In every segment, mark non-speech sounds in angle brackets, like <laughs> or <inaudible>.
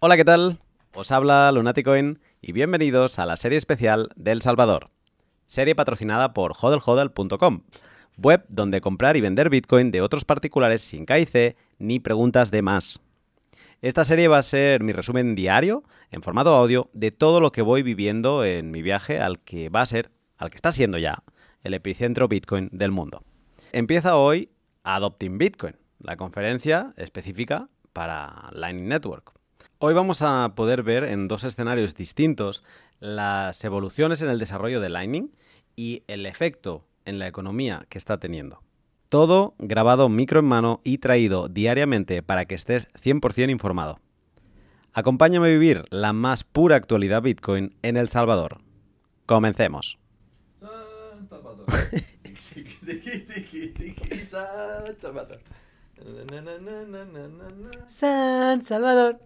Hola, ¿qué tal? Os habla Lunaticoin y bienvenidos a la serie especial del Salvador. Serie patrocinada por hodlhodl.com, web donde comprar y vender Bitcoin de otros particulares sin KIC ni preguntas de más. Esta serie va a ser mi resumen diario, en formato audio, de todo lo que voy viviendo en mi viaje al que va a ser, al que está siendo ya, el epicentro Bitcoin del mundo. Empieza hoy Adopting Bitcoin, la conferencia específica para Lightning Network. Hoy vamos a poder ver en dos escenarios distintos las evoluciones en el desarrollo de Lightning y el efecto en la economía que está teniendo. Todo grabado micro en mano y traído diariamente para que estés 100% informado. Acompáñame a vivir la más pura actualidad Bitcoin en El Salvador. Comencemos. San Salvador.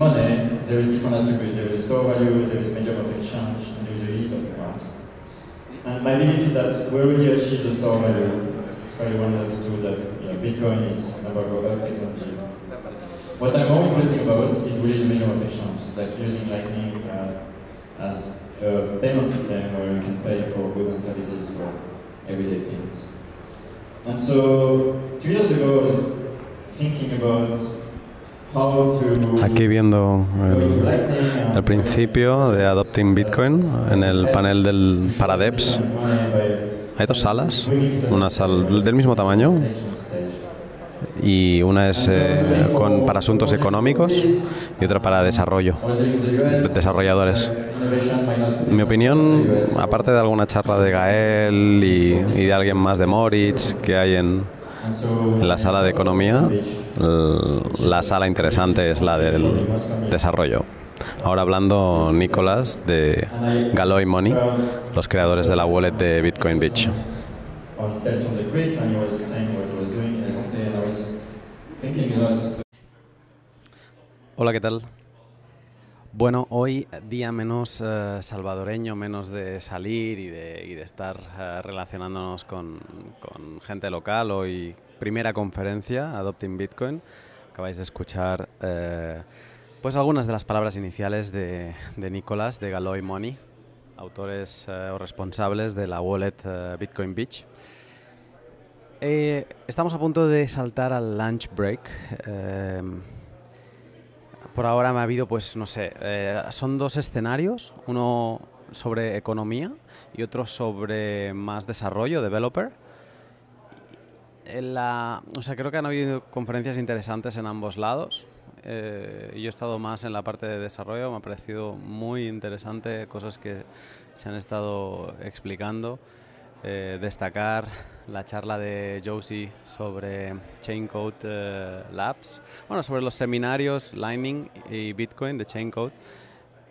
Money, there is different attributes. There is store value, there is medium of exchange, and there is a unit of account. And my belief is that we already achieved the store value. It's very well understood that Bitcoin is go up technically. What I'm more interested about is really the medium of exchange, like using Lightning uh, as a payment system where you can pay for goods and services for everyday things. And so, two years ago, I was thinking about how to Aquí viendo el, el principio de Adopting Bitcoin en el panel del Paradeps. Hay dos salas, una sala del mismo tamaño y una es eh, con, para asuntos económicos y otra para desarrollo, desarrolladores. Mi opinión, aparte de alguna charla de Gael y, y de alguien más de Moritz que hay en, en la sala de economía, la sala interesante es la del desarrollo. Ahora hablando Nicolás de Galoy Money, los creadores de la wallet de Bitcoin Beach. on Tales from the Crypt and he was saying what he was doing in Elefante and I was Hola, ¿qué tal? Bueno, hoy día menos eh, salvadoreño, menos de salir y de, estar eh, relacionándonos con, gente local. Hoy primera conferencia, Adopting Bitcoin. Acabáis de escuchar eh, pues algunas de las palabras iniciales de, de Nicolás de Galoy Money, autores o responsables de la wallet Bitcoin Beach. Eh, estamos a punto de saltar al lunch break. eh, por ahora me ha habido, pues no sé, eh, son dos escenarios, uno sobre economía y otro sobre más desarrollo, developer. La, o sea, creo que han habido conferencias interesantes en ambos lados. eh, yo he estado más en la parte de desarrollo, me ha parecido muy interesante cosas que se han estado explicando. Eh, destacar la charla de Josie sobre Chaincode eh, Labs, bueno, sobre los seminarios Lightning y Bitcoin de Chaincode,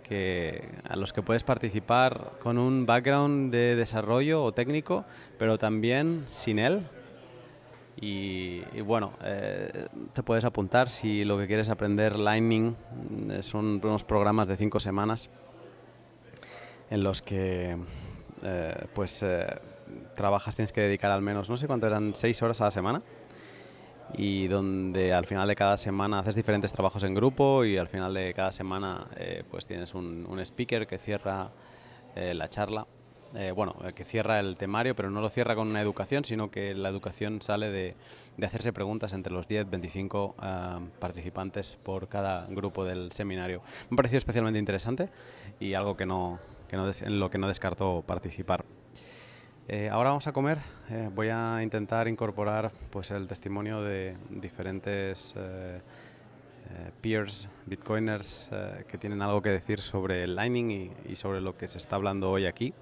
que, a los que puedes participar con un background de desarrollo o técnico, pero también sin él. Y, bueno, eh, te puedes apuntar si lo que quieres aprender Lightning eh, son unos programas de cinco semanas en los que pues trabajas, tienes que dedicar al menos, no sé cuánto eran, seis horas a la semana y donde al final de cada semana haces diferentes trabajos en grupo y al final de cada semana eh, pues tienes un, speaker que cierra eh, la charla. Eh, bueno, que cierra el temario, pero no lo cierra con una educación, sino que la educación sale de, de hacerse preguntas entre los 10, 25 ah, participantes por cada grupo del seminario. Me ha parecido especialmente interesante y algo que no, que no en lo que no descarto participar. Eh, ahora vamos a comer. Eh, voy a intentar incorporar pues, el testimonio de diferentes eh, peers, bitcoiners, que tienen algo que decir sobre el Lightning y, sobre lo que se está hablando hoy aquí.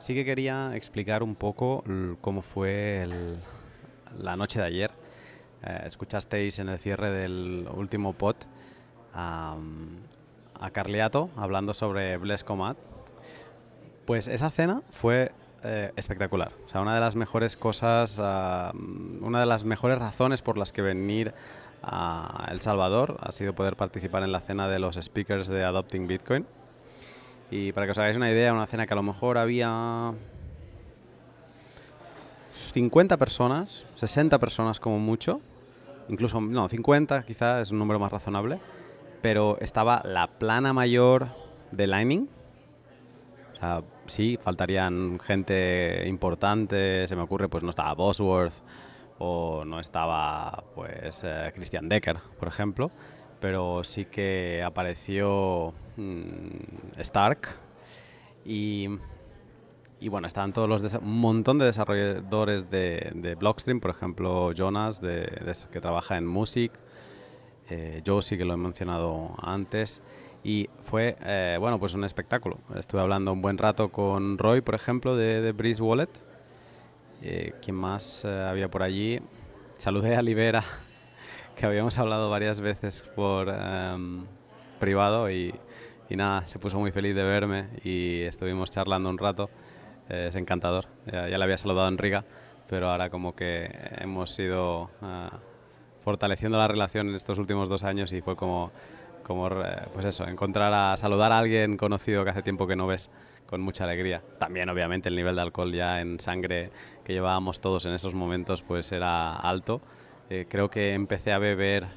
Sí que quería explicar un poco cómo fue la noche de ayer. Escuchasteis en el cierre del último pod a, a Carliato hablando sobre Blescomat. Pues esa cena fue eh, espectacular. O sea, una de las mejores cosas, ah, una de las mejores razones por las que venir a El Salvador ha sido poder participar en la cena de los speakers de Adopting Bitcoin. Y para que os hagáis una idea, una cena que a lo mejor había 50 personas, 60 personas como mucho, incluso, no, 50 quizá es un número más razonable, pero estaba la plana mayor de Lightning. Sea, sí, faltarían gente importante, se me ocurre, pues no estaba Bosworth o no estaba, pues, eh, Christian Decker, por ejemplo, pero sí que apareció mm, Stark y, y, bueno, estaban todos los un montón de desarrolladores de, de Blockstream, por ejemplo, Jonas, de, que trabaja en Music, eh, Josie, que lo he mencionado antes, y fue, eh, bueno, pues un espectáculo. Estuve hablando un buen rato con Roy, por ejemplo, de, de Breeze Wallet. Eh, ¿Quién más eh, había por allí? Saludé a Libera, <laughs> que habíamos hablado varias veces por em, privado y, y, nada, se puso muy feliz de verme y estuvimos charlando un rato. es encantador. Ya, ya, le había saludado en Riga, pero ahora como que hemos ido fortaleciendo la relación en estos últimos dos años y fue como como pues eso, encontrar a saludar a alguien conocido que hace tiempo que no ves con mucha alegría. También obviamente el nivel de alcohol ya en sangre que llevábamos todos en esos momentos pues era alto. Eh, creo que empecé a beber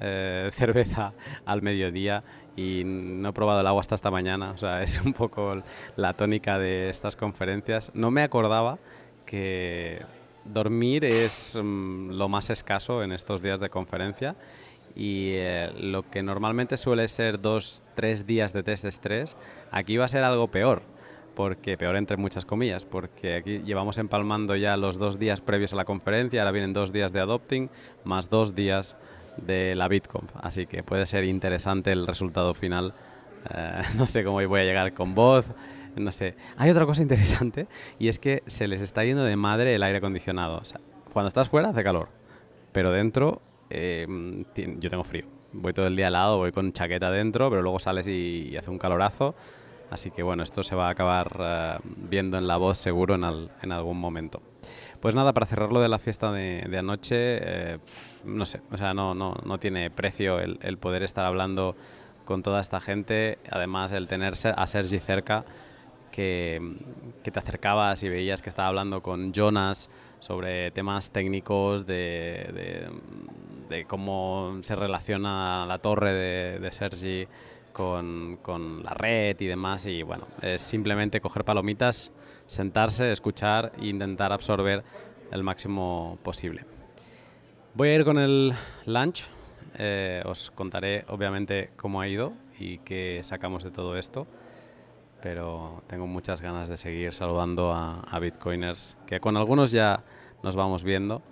eh, <laughs> cerveza al mediodía y no he probado el agua hasta esta mañana. O sea, <laughs> es un poco la tónica de estas conferencias. No me acordaba que dormir es mm, lo más escaso en estos días de conferencia y eh, lo que normalmente suele ser dos, tres días de test de estrés, aquí va a ser algo peor, porque peor entre muchas comillas, porque aquí llevamos empalmando ya los dos días previos a la conferencia, ahora vienen dos días de adopting, más dos días de la BitConf, así que puede ser interesante el resultado final. Eh, <laughs> no sé cómo voy a llegar con voz, no sé. Hay otra cosa interesante y es que se les está yendo de madre el aire acondicionado. cuando estás fuera hace calor, pero dentro eh, yo tengo frío. Voy todo el día helado, voy con chaqueta dentro, pero luego sales y, hace un calorazo. Así que bueno, esto se va a acabar eh, viendo en la voz seguro en, en, algún momento. Pues nada, para cerrarlo de la fiesta de, anoche, eh, no sé, o sea, no, no, no tiene precio el, el, poder estar hablando con toda esta gente, además el tenerse a Sergi cerca, que, que te acercabas y veías que estaba hablando con Jonas sobre temas técnicos de, de cómo se relaciona la torre de, de Sergi con, con, la red y demás. Y bueno, es simplemente coger palomitas, sentarse, escuchar e intentar absorber el máximo posible. Voy a ir con el lunch. Eh, os contaré obviamente cómo ha ido y qué sacamos de todo esto. Pero tengo muchas ganas de seguir saludando a, a bitcoiners, que con algunos ya nos vamos viendo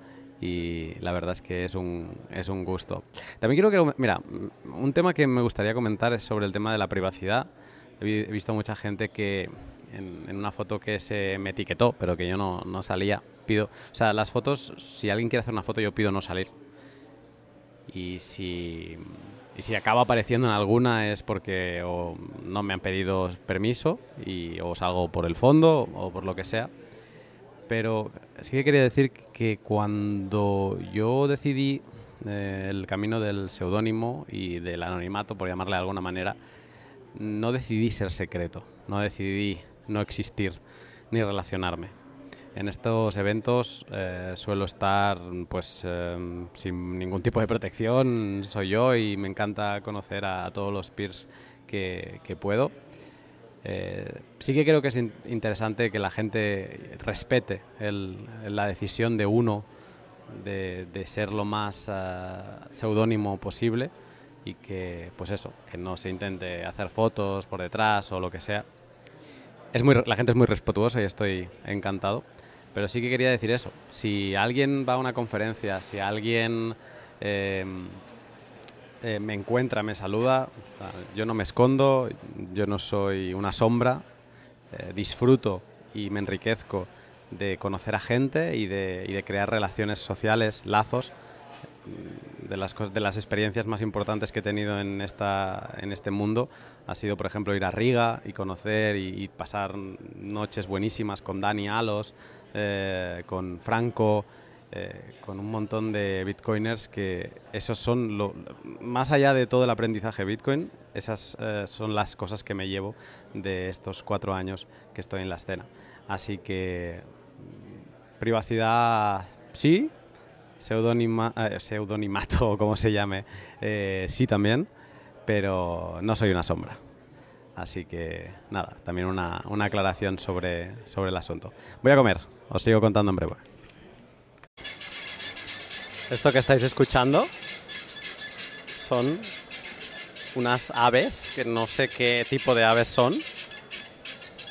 y la verdad es que es un, es un gusto. También quiero que, mira, un tema que me gustaría comentar es sobre el tema de la privacidad. He visto mucha gente que en, una foto que se me etiquetó, pero que yo no, no, salía, pido, o sea, las fotos, si alguien quiere hacer una foto, yo pido no salir. Y si, y si acaba apareciendo en alguna es porque o no me han pedido permiso y o salgo por el fondo o por lo que sea. Pero sí que quería decir que cuando yo decidí eh, el camino del seudónimo y del anonimato, por llamarle de alguna manera, no decidí ser secreto, no decidí no existir ni relacionarme. En estos eventos eh, suelo estar pues eh, sin ningún tipo de protección, soy yo y me encanta conocer a, todos los peers que, que puedo eh, sí que creo que es interesante que la gente respete la decisión de uno de, ser lo más uh, seudónimo posible y que, pues eso, que no se intente hacer fotos por detrás o lo que sea. Es muy, la gente es muy respetuosa y estoy encantado, pero sí que quería decir eso. Si alguien va a una conferencia, si alguien eh, eh, me encuentra, me saluda. Yo no me escondo, yo no soy una sombra. Eh, disfruto y me enriquezco de conocer a gente y de, crear relaciones sociales, lazos. Mm, de las, de las experiencias más importantes que he tenido en, esta, en este mundo ha sido, por ejemplo, ir a Riga y conocer y, pasar noches buenísimas con Dani Alos, eh, con Franco, eh, con un montón de bitcoiners que esos son, lo, más allá de todo el aprendizaje bitcoin, esas eh, son las cosas que me llevo de estos cuatro años que estoy en la escena. Así que Privacidad, sí. Pseudonima, eh, pseudonimato, o <laughs> como se llame, eh, sí también. Pero no soy una sombra. Así que nada, también una, una aclaración sobre, sobre el asunto. Voy a comer, os sigo contando en breve. Esto que estáis escuchando son unas aves, que no sé qué tipo de aves son,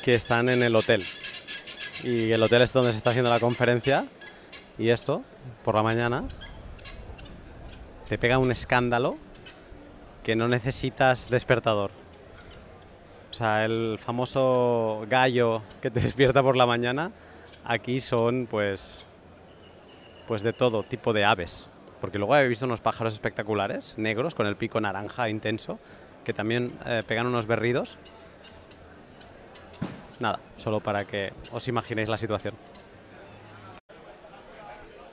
que están en el hotel. Y el hotel es donde se está haciendo la conferencia. Y esto, por la mañana, te pega un escándalo que no necesitas despertador. O sea, el famoso gallo que te <laughs> despierta por la mañana, aquí son pues pues de todo tipo de aves. Porque luego he visto unos pájaros espectaculares, negros, con el pico naranja intenso, que también eh, pegan unos berridos. Nada, solo para que os imaginéis la situación.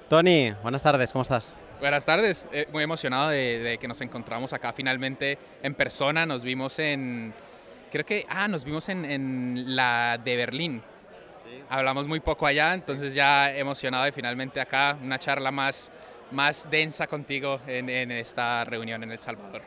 Tony, buenas tardes, ¿cómo estás? Buenas tardes, eh, muy emocionado de, que nos encontramos acá finalmente en persona. Nos vimos en, creo que, ah, nos vimos en la de Berlín, hablamos muy poco allá, entonces ya emocionado de finalmente acá una charla más, más densa contigo en, en esta reunión en El Salvador.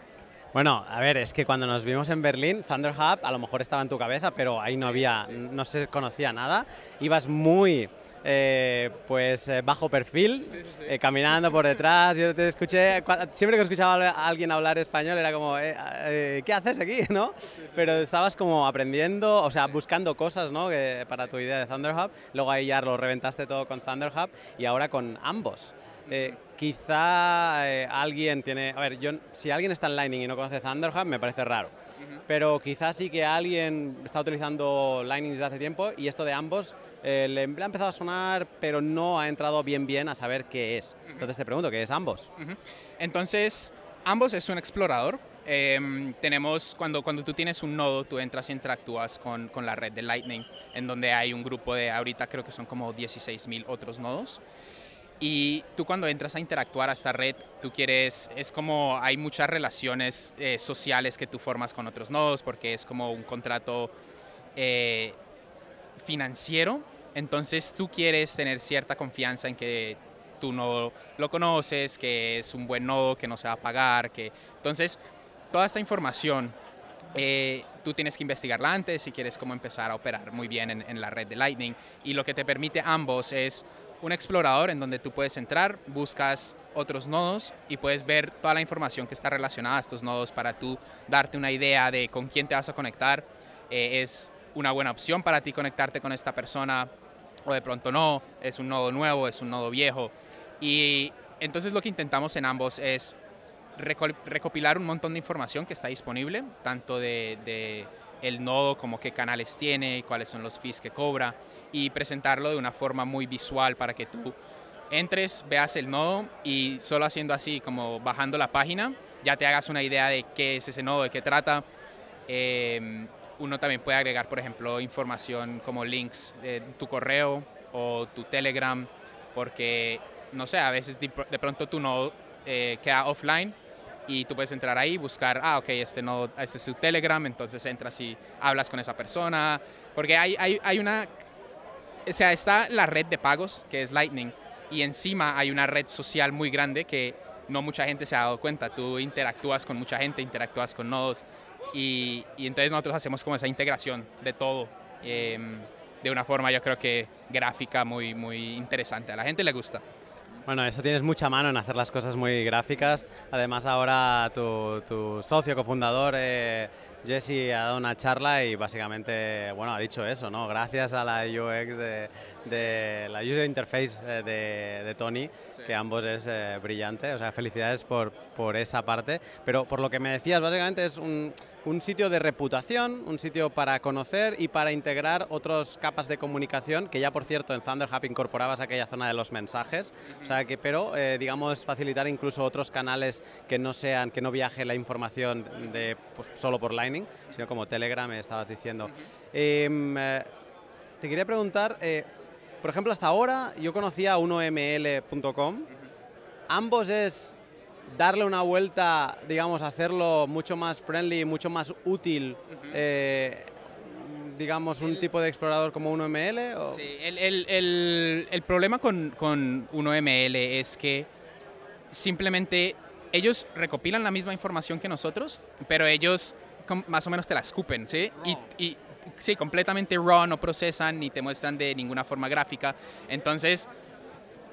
Bueno, a ver, es que cuando nos vimos en Berlín, Thunder Hub a lo mejor estaba en tu cabeza, pero ahí no había, no se conocía nada. Ibas muy eh, pues eh, bajo perfil, sí, sí, sí. Eh, caminando por detrás. Yo te escuché, siempre que escuchaba a alguien hablar español era como, eh, ¿qué haces aquí? <laughs> ¿no? Pero estabas como aprendiendo, o sea, buscando cosas ¿no? que, para tu idea de Thunder Hub. Luego ahí ya lo reventaste todo con Thunder Hub y ahora con ambos. Eh, quizá alguien tiene, a ver, yo, si alguien está en Lightning y no conoce Thunder Hub, me parece raro pero quizás sí que alguien está utilizando Lightning desde hace tiempo y esto de ambos eh, le, ha empezado a sonar, pero no ha entrado bien bien a saber qué es. Entonces te pregunto, ¿qué es ambos? Uh -huh. Entonces, ambos es un explorador. Eh, tenemos, cuando, cuando tú tienes un nodo, tú entras y interactúas con, con la red de Lightning, en donde hay un grupo de, ahorita creo que son como 16 mil otros nodos. Y tú cuando entras a interactuar a esta red, tú quieres, es como hay muchas relaciones eh, sociales que tú formas con otros nodos, porque es como un contrato eh, financiero. Entonces tú quieres tener cierta confianza en que tú no lo conoces, que es un buen nodo, que no se va a pagar. Que... Entonces, toda esta información eh, tú tienes que investigarla antes si quieres cómo empezar a operar muy bien en, en la red de Lightning. Y lo que te permite ambos es un explorador en donde tú puedes entrar, buscas otros nodos y puedes ver toda la información que está relacionada a estos nodos para tú darte una idea de con quién te vas a conectar. Eh, es una buena opción para ti conectarte con esta persona o de pronto no, es un nodo nuevo, es un nodo viejo. Y entonces lo que intentamos en ambos es recopilar un montón de información que está disponible, tanto de, el nodo como qué canales tiene, cuáles son los fees que cobra y presentarlo de una forma muy visual para que tú entres, veas el nodo y solo haciendo así, como bajando la página, ya te hagas una idea de qué es ese nodo, de qué trata. Eh, uno también puede agregar, por ejemplo, información como links de tu correo o tu Telegram, porque, no sé, a veces de, pronto tu nodo eh, queda offline y tú puedes entrar ahí, buscar, ah, ok, este nodo, este es su Telegram, entonces entras y hablas con esa persona, porque hay, hay, hay una o sea, está la red de pagos, que es Lightning, y encima hay una red social muy grande que no mucha gente se ha dado cuenta. Tú interactúas con mucha gente, interactúas con nodos, y, y entonces nosotros hacemos como esa integración de todo, eh, de una forma yo creo que gráfica muy, muy interesante. A la gente le gusta. Bueno, eso tienes mucha mano en hacer las cosas muy gráficas. Además, ahora tu, tu socio cofundador, eh, Jesse, ha dado una charla y básicamente, bueno, ha dicho eso, ¿no? Gracias a la UX de, de la User Interface eh, de, de Tony, sí. que ambos es eh, brillante. O sea, felicidades por, por esa parte. Pero por lo que me decías, básicamente es un, un sitio de reputación, un sitio para conocer y para integrar otras capas de comunicación, que ya por cierto en Thunder Hub incorporabas aquella zona de los mensajes, o sea que, pero eh, digamos facilitar incluso otros canales que no sean, que no viaje la información de, pues, solo por Lightning, sino como Telegram, estabas diciendo. -huh. eh, te quería preguntar, eh, por ejemplo, hasta ahora yo conocía 1ml.com, uh -huh. ambos es darle una vuelta, digamos, hacerlo mucho más friendly, mucho más útil, uh -huh. eh, digamos, un tipo de explorador como 1ML? O? Sí, el, el, el, el problema con, con 1ML es que simplemente ellos recopilan la misma información que nosotros, pero ellos más o menos te la escupen, ¿sí? Y, y, sí, completamente raw, no procesan ni te muestran de ninguna forma gráfica. Entonces,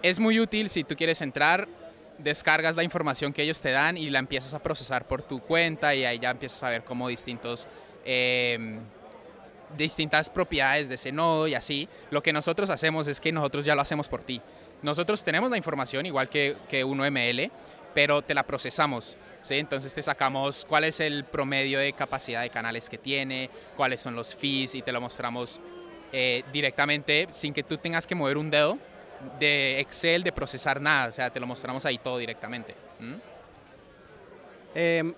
es muy útil si tú quieres entrar, descargas la información que ellos te dan y la empiezas a procesar por tu cuenta y ahí ya empiezas a ver cómo distintos... Eh, distintas propiedades de ese nodo y así. Lo que nosotros hacemos es que nosotros ya lo hacemos por ti. Nosotros tenemos la información igual que, que 1ML, pero te la procesamos. ¿sí? Entonces te sacamos cuál es el promedio de capacidad de canales que tiene, cuáles son los fees y te lo mostramos eh, directamente sin que tú tengas que mover un dedo de Excel, de procesar nada. O sea, te lo mostramos ahí todo directamente. Eh,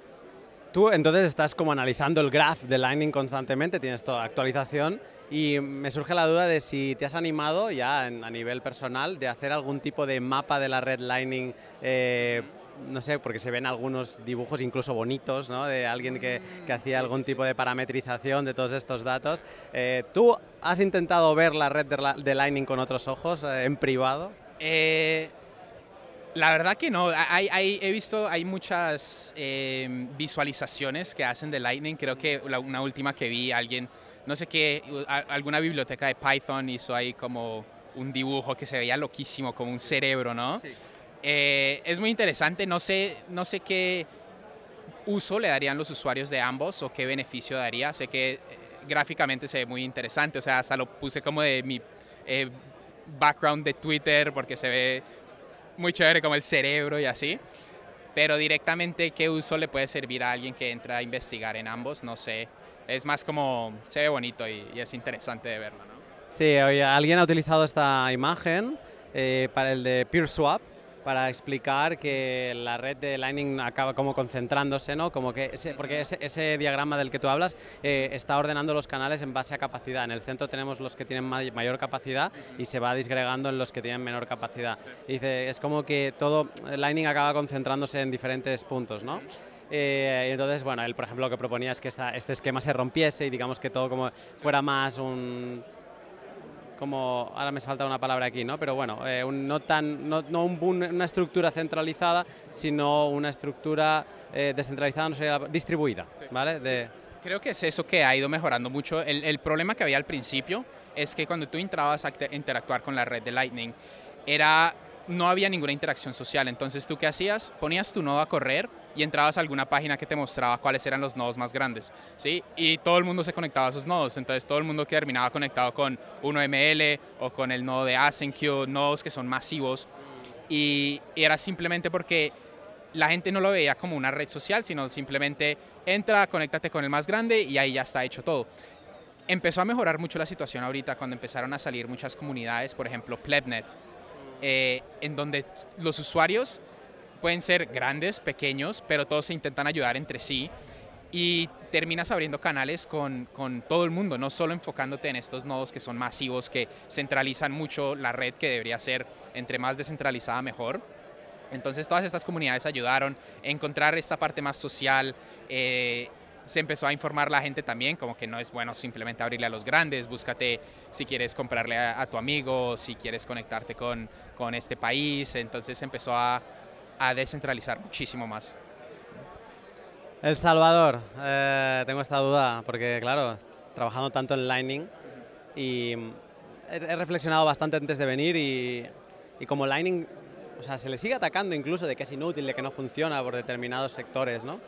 tú entonces estás como analizando el graph de Lightning constantemente, tienes toda actualización y me surge la duda de si te has animado ya a nivel personal de hacer algún tipo de mapa de la red Lightning eh, no sé, porque se ven algunos dibujos incluso bonitos, ¿no? De alguien que, que hacía algún tipo de parametrización de todos estos datos. Eh, ¿Tú has intentado ver la red de, de Lightning con otros ojos, eh, en privado? Eh, la verdad que no. Hay, hay, he visto, hay muchas visualizaciones que hacen de Lightning. Creo que la, una última que vi, alguien, no sé qué, alguna biblioteca de Python hizo ahí como un dibujo que se veía loquísimo, como un cerebro, ¿no? Sí. Eh, es muy interesante, no sé, no sé qué uso le darían los usuarios de ambos o qué beneficio daría. Sé que eh, gráficamente se ve muy interesante, o sea, hasta lo puse como de mi eh, background de Twitter porque se ve muy chévere como el cerebro y así. Pero directamente, ¿qué uso le puede servir a alguien que entra a investigar en ambos? No sé. Es más como, se ve bonito y, y es interesante de verlo, ¿no? Sí, alguien ha utilizado esta imagen eh, para el de PeerSwap para explicar que la red de Lightning acaba como concentrándose, ¿no? Como que porque ese, ese, diagrama del que tú hablas eh, está ordenando los canales en base a capacidad. En el centro tenemos los que tienen mayor capacidad y se va disgregando en los que tienen menor capacidad. Y dice, es como que todo Lightning acaba concentrándose en diferentes puntos, ¿no? Eh, entonces, bueno, él, por ejemplo, lo que proponía es que esta, este esquema se rompiese y digamos que todo como fuera más un, como, ahora me falta una palabra aquí, ¿no? Pero bueno, eh, un, no, tan, no, no un, una estructura centralizada, sino una estructura eh, descentralizada, no sé, distribuida, sí. ¿vale? De... Creo que es eso que ha ido mejorando mucho. El, el, problema que había al principio es que cuando tú entrabas a interactuar con la red de Lightning, era, no había ninguna interacción social. Entonces, ¿tú qué hacías? Ponías tu nodo a correr y entrabas a alguna página que te mostraba cuáles eran los nodos más grandes, ¿sí? Y todo el mundo se conectaba a esos nodos, entonces todo el mundo terminaba conectado con 1ML o con el nodo de AsyncQ, nodos que son masivos, y, y era simplemente porque la gente no lo veía como una red social, sino simplemente entra, conéctate con el más grande y ahí ya está hecho todo. Empezó a mejorar mucho la situación ahorita cuando empezaron a salir muchas comunidades, por ejemplo Plebnet, eh, en donde los usuarios pueden ser grandes, pequeños, pero todos se intentan ayudar entre sí y terminas abriendo canales con, con, todo el mundo, no solo enfocándote en estos nodos que son masivos, que centralizan mucho la red que debería ser entre más descentralizada mejor. Entonces todas estas comunidades ayudaron a encontrar esta parte más social. Eh, se empezó a informar la gente también, como que no es bueno simplemente abrirle a los grandes, búscate si quieres comprarle a, tu amigo, si quieres conectarte con, con este país. Entonces se empezó a, descentralizar muchísimo más. El Salvador, eh, tengo esta duda, porque claro, trabajando tanto en Lightning y he, he reflexionado bastante antes de venir y, y, como Lightning, o sea, se le sigue atacando incluso de que es inútil, de que no funciona por determinados sectores, ¿no?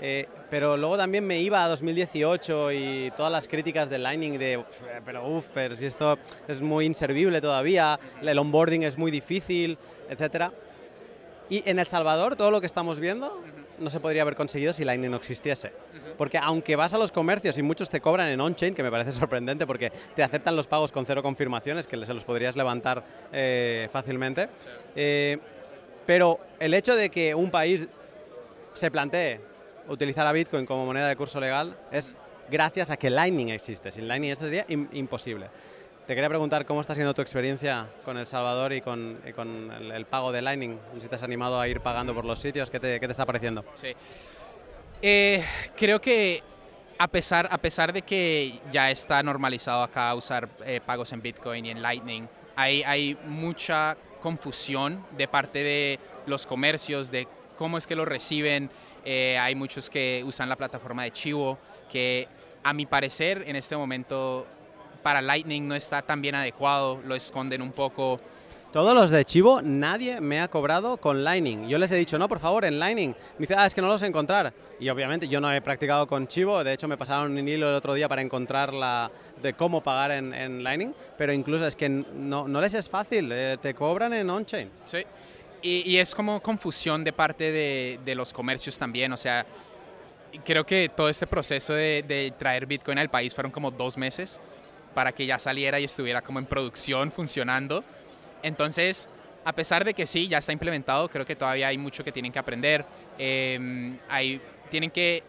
Eh, pero luego también me iba a 2018 y todas las críticas de Lightning de, pero uff, pero si esto es muy inservible todavía, el onboarding es muy difícil, etcétera. Y en El Salvador, todo lo que estamos viendo no se podría haber conseguido si Lightning no existiese. Porque aunque vas a los comercios y muchos te cobran en on-chain, que me parece <laughs> sorprendente porque te aceptan los pagos con cero confirmaciones, que se los podrías levantar eh, fácilmente. Eh, pero el hecho de que un país se plantee utilizar a Bitcoin como moneda de curso legal es gracias a que Lightning existe. Sin Lightning esto sería imposible. Te quería preguntar cómo está siendo tu experiencia con El Salvador y con, y con el, el, pago de Lightning. Si te has animado a ir pagando por los sitios, ¿qué te, qué te está pareciendo? Sí. Eh, creo que a pesar, a pesar de que ya está normalizado acá usar eh, pagos en Bitcoin y en Lightning, hay, hay mucha confusión de parte de los comercios, de cómo es que lo reciben. Eh, hay muchos que usan la plataforma de Chivo, que a mi parecer en este momento para Lightning no está tan bien adecuado, lo esconden un poco. Todos los de Chivo, nadie me ha cobrado con Lightning. Yo les he dicho, no, por favor, en Lightning. Me dice, ah, es que no los encontrar. Y obviamente yo no he practicado con Chivo, de hecho me pasaron un hilo el otro día para encontrar la de cómo pagar en, Lightning, pero incluso es que no, no les es fácil, eh, te cobran en on-chain. Sí, y, es como confusión de parte de, de los comercios también, o sea, creo que todo este proceso de, de, traer Bitcoin al país fueron como dos meses para que ya saliera y estuviera como en producción, funcionando. Entonces, a pesar de que sí, ya está implementado, creo que todavía hay mucho que tienen que aprender. Eh, hay, tienen que,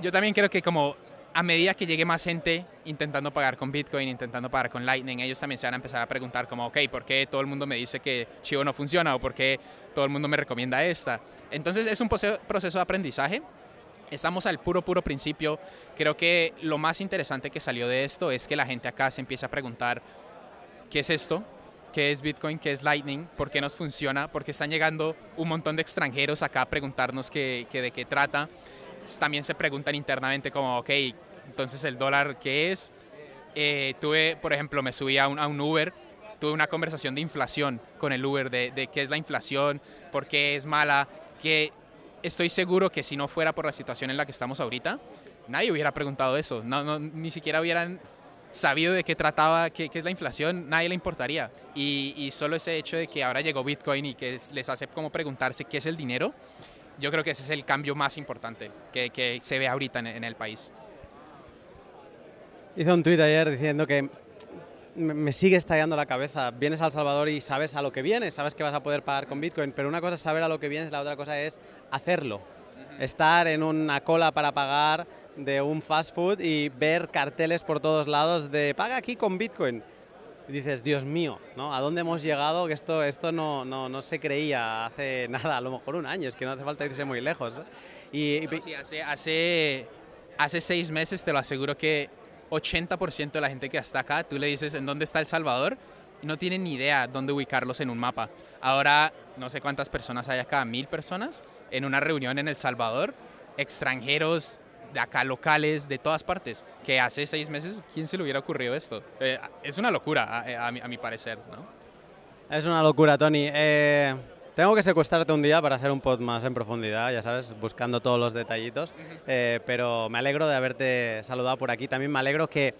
yo también creo que como a medida que llegue más gente intentando pagar con Bitcoin, intentando pagar con Lightning, ellos también se van a empezar a preguntar como, ok, ¿por qué todo el mundo me dice que Chivo no funciona o por qué todo el mundo me recomienda esta? Entonces es un proceso de aprendizaje. Estamos al puro, puro principio. Creo que lo más interesante que salió de esto es que la gente acá se empieza a preguntar, ¿qué es esto? ¿Qué es Bitcoin? ¿Qué es Lightning? ¿Por qué nos funciona? Porque están llegando un montón de extranjeros acá a preguntarnos qué, qué de qué trata también se preguntan internamente como, ok, entonces el dólar, ¿qué es? Eh, tuve, por ejemplo, me subí a un, a un, Uber, tuve una conversación de inflación con el Uber, de, de, qué es la inflación, por qué es mala, que estoy seguro que si no fuera por la situación en la que estamos ahorita, nadie hubiera preguntado eso, no, no, ni siquiera hubieran sabido de qué trataba, qué, qué es la inflación, nadie le importaría. Y, y, solo ese hecho de que ahora llegó Bitcoin y que les hace como preguntarse qué es el dinero, yo creo que ese es el cambio más importante que, que se ve ahorita en, en, el país. Hice un tuit ayer diciendo que me sigue estallando la cabeza. Vienes a El Salvador y sabes a lo que vienes, sabes que vas a poder pagar con Bitcoin, pero una cosa es saber a lo que vienes, la otra cosa es hacerlo. Estar en una cola para pagar de un fast food y ver carteles por todos lados de paga aquí con Bitcoin y dices, Dios mío, ¿no? ¿A dónde hemos llegado? Que esto, esto no, no, no, se creía hace <laughs> nada, a lo mejor un año, es que no hace falta irse muy lejos. Y, sí, hace, hace, hace seis meses te lo aseguro que 80% de la gente que está acá, tú le dices en dónde está El Salvador, y no tienen ni idea dónde ubicarlos en un mapa. Ahora, no sé cuántas personas hay acá, mil personas, en una reunión en El Salvador, extranjeros, de acá locales, de todas partes, que hace seis meses, ¿quién se le hubiera ocurrido esto? Eh, es una locura, a, a, mi, a, mi, parecer, ¿no? Es una locura, Tony. Eh, tengo que secuestrarte un día para hacer un pod más en profundidad, ya sabes, buscando todos los detallitos, eh, pero me alegro de haberte saludado por aquí. También me alegro que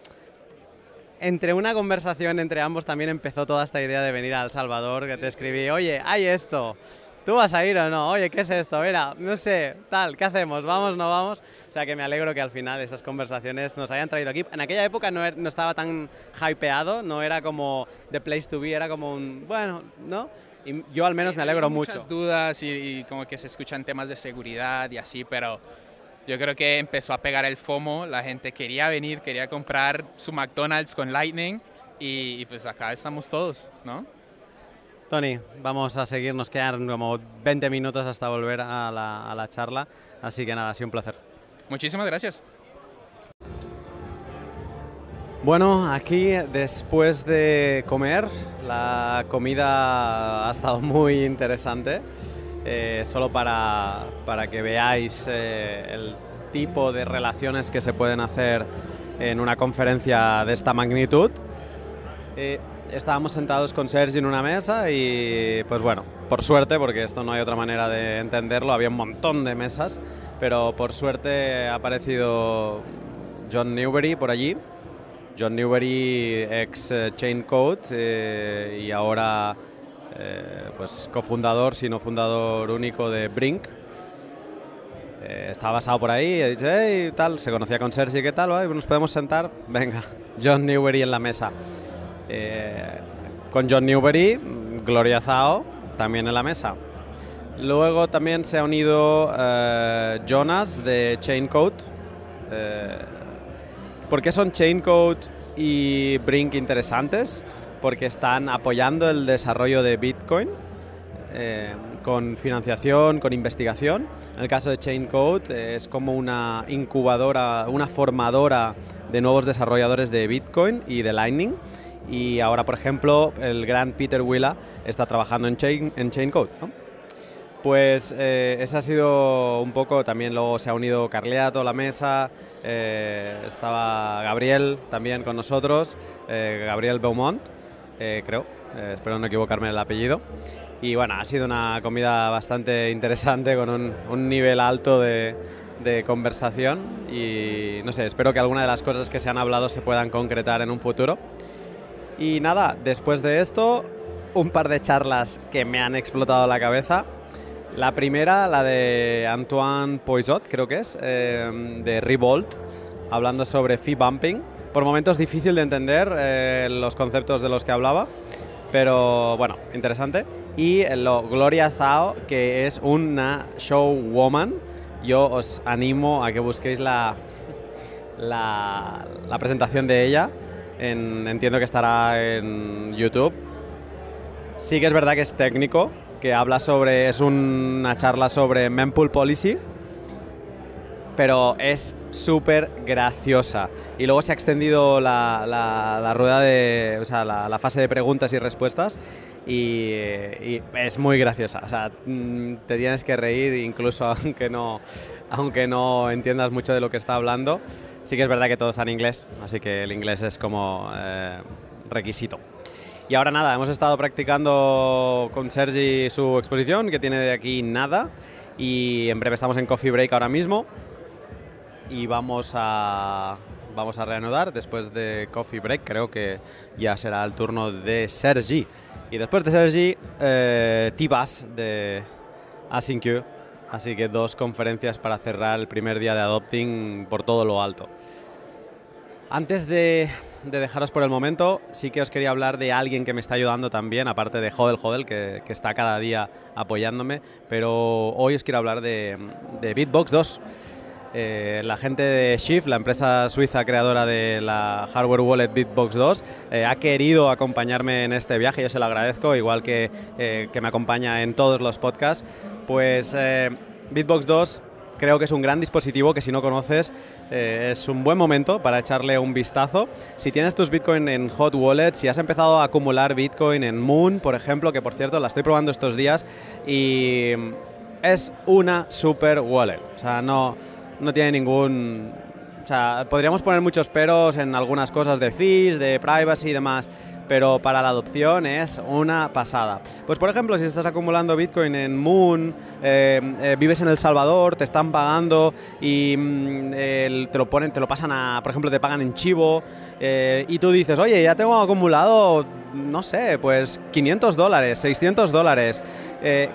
entre una conversación entre ambos también empezó toda esta idea de venir a El Salvador, que te escribí, oye, hay esto, ¿Tú vas a ir o no? Oye, ¿qué es esto? Mira, no sé, tal, ¿qué hacemos? ¿Vamos, no vamos? O sea que me alegro que al final esas conversaciones nos hayan traído aquí. En aquella época no, er, no estaba tan hypeado, no era como The Place to Be, era como un, bueno, ¿no? Y yo al menos me alegro Hay mucho. muchas dudas y, y, como que se escuchan temas de seguridad y así, pero yo creo que empezó a pegar el FOMO, la gente quería venir, quería comprar su McDonald's con Lightning y, y pues acá estamos todos, ¿no? Tony, vamos a seguir, nos quedan como 20 minutos hasta volver a la, a la, charla, así que nada, ha sido un placer. Muchísimas gracias. Bueno, aquí después de comer, la comida ha estado muy interesante, eh, solo para, para, que veáis eh, el tipo de relaciones que se pueden hacer en una conferencia de esta magnitud. Eh, estábamos sentados con Sergi en una mesa y pues bueno, por suerte, porque esto no hay otra manera de entenderlo, había un montón de mesas, pero por suerte ha aparecido John Newbery por allí. John Newbery, ex eh, Chain Code eh, y ahora eh, pues cofundador, si no fundador único de Brink. Eh, estaba basado por ahí y he dicho, hey, tal, se conocía con Sergi, ¿qué tal? ¿Nos podemos sentar? Venga, John Newbery en la mesa. Eh, con John Newbery, Gloria Zhao, también en la mesa. Luego también se ha unido eh, Jonas de Chaincode. Eh, ¿Por qué son Chaincode y Brink interesantes? Porque están apoyando el desarrollo de Bitcoin. eh, con financiación, con investigación. En el caso de Chain Code eh, es como una incubadora, una formadora de nuevos desarrolladores de Bitcoin y de Lightning. Y ahora, por ejemplo, el gran Peter Willa está trabajando en Chain, en Chain Code. Pues eh, ese ha sido un poco, también luego se ha unido Carleato a la mesa, estaba Gabriel también con nosotros, Gabriel Beaumont, creo, espero no equivocarme el apellido. Y bueno, ha sido una comida bastante interesante con un, nivel alto de, conversación y no sé, espero que alguna de las cosas que se han hablado se puedan concretar en un futuro. Y nada, después de esto, un par de charlas que me han explotado la cabeza. La primera, la de Antoine Poisot, creo que es, eh, de Revolt, hablando sobre fee bumping. Por momentos difícil de entender eh, los conceptos de los que hablaba, pero bueno, interesante. Y lo Gloria Zhao, que es una showwoman. Yo os animo a que busquéis la, la, presentación de ella. Entiendo que estará en YouTube. Sí que es verdad que es técnico, que habla sobre, es una charla sobre mempool policy, pero es súper graciosa. Y luego se ha extendido la, rueda de, o sea, la, fase de preguntas y respuestas y, es muy graciosa. O sea, mm, te tienes que reír incluso <laughs> aunque no, aunque no entiendas mucho de lo que está hablando. Sí que es verdad que todo está en inglés, así que el inglés es como eh, requisito. Y ahora nada, hemos estado practicando con Sergi su exposición, que tiene de aquí nada, y en breve estamos en Coffee Break ahora mismo y vamos a, vamos a reanudar después de Coffee Break. Creo que ya será el turno de Sergi. Y después de Sergi, eh, Tibas de AsyncQ. Así que dos conferencias para cerrar el primer día de Adopting por todo lo alto. Antes de, dejaros por el momento, sí que os quería hablar de alguien que me está ayudando también, aparte de Hodel Hodel, que, está cada día apoyándome, pero hoy os quiero hablar de, de Bitbox 2. Eh, la gente de Shift, la empresa suiza creadora de la hardware wallet Bitbox 2, eh, ha querido acompañarme en este viaje, yo se lo agradezco, igual que, eh, que me acompaña en todos los podcasts. Pues Bitbox 2 creo que es un gran dispositivo que si no conoces es un buen momento para echarle un vistazo. Si tienes tus Bitcoin en Hot Wallet, si has empezado a acumular Bitcoin en Moon, por ejemplo, que por cierto la estoy probando estos días y es una super wallet. O sea, no, no tiene ningún... O sea, podríamos poner muchos peros en algunas cosas de fees, de privacy y demás, pero para la adopción es una pasada. Pues por ejemplo, si estás acumulando Bitcoin en Moon, eh, eh, vives en El Salvador, te están pagando y mm, te lo ponen, te lo pasan a, por ejemplo, te pagan en Chivo eh, y tú dices, oye, ya tengo acumulado, no sé, pues 500 dólares, 600 dólares.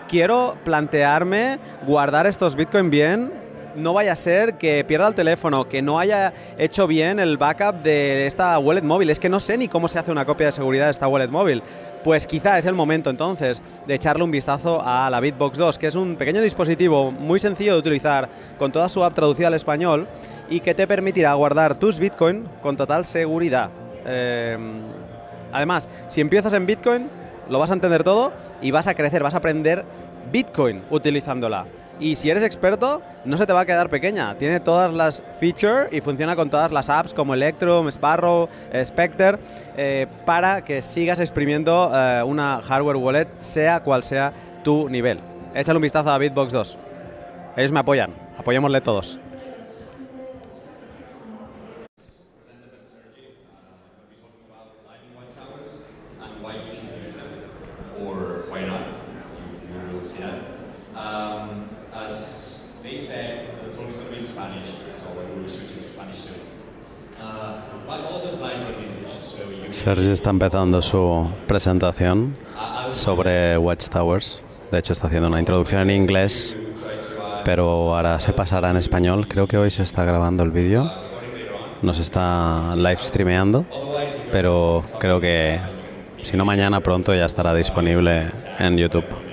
quiero plantearme guardar estos Bitcoin bien no vaya a ser que pierda el teléfono, que no haya hecho bien el backup de esta wallet móvil. Es que no sé ni cómo se hace una copia de seguridad de esta wallet móvil. Pues quizá es el momento entonces de echarle un vistazo a la Bitbox 2, que es un pequeño dispositivo muy sencillo de utilizar, con toda su app traducida al español y que te permitirá guardar tus Bitcoin con total seguridad. Em, además, si empiezas en Bitcoin, lo vas a entender todo y vas a crecer, vas a aprender Bitcoin utilizándola. Y si eres experto, no se te va a quedar pequeña. Tiene todas las features y funciona con todas las apps como Electrum, Sparrow, Spectre, eh, para que sigas exprimiendo eh, una hardware wallet, sea cual sea tu nivel. Échale un vistazo a Bitbox 2. Ellos me apoyan. Apoyémosle todos. Sergi está empezando su presentación sobre Watchtowers. De hecho, está haciendo una introducción en inglés, pero ahora se pasará en español. Creo que hoy se está grabando el vídeo. Nos está live streameando, pero creo que si no mañana pronto ya estará disponible en YouTube.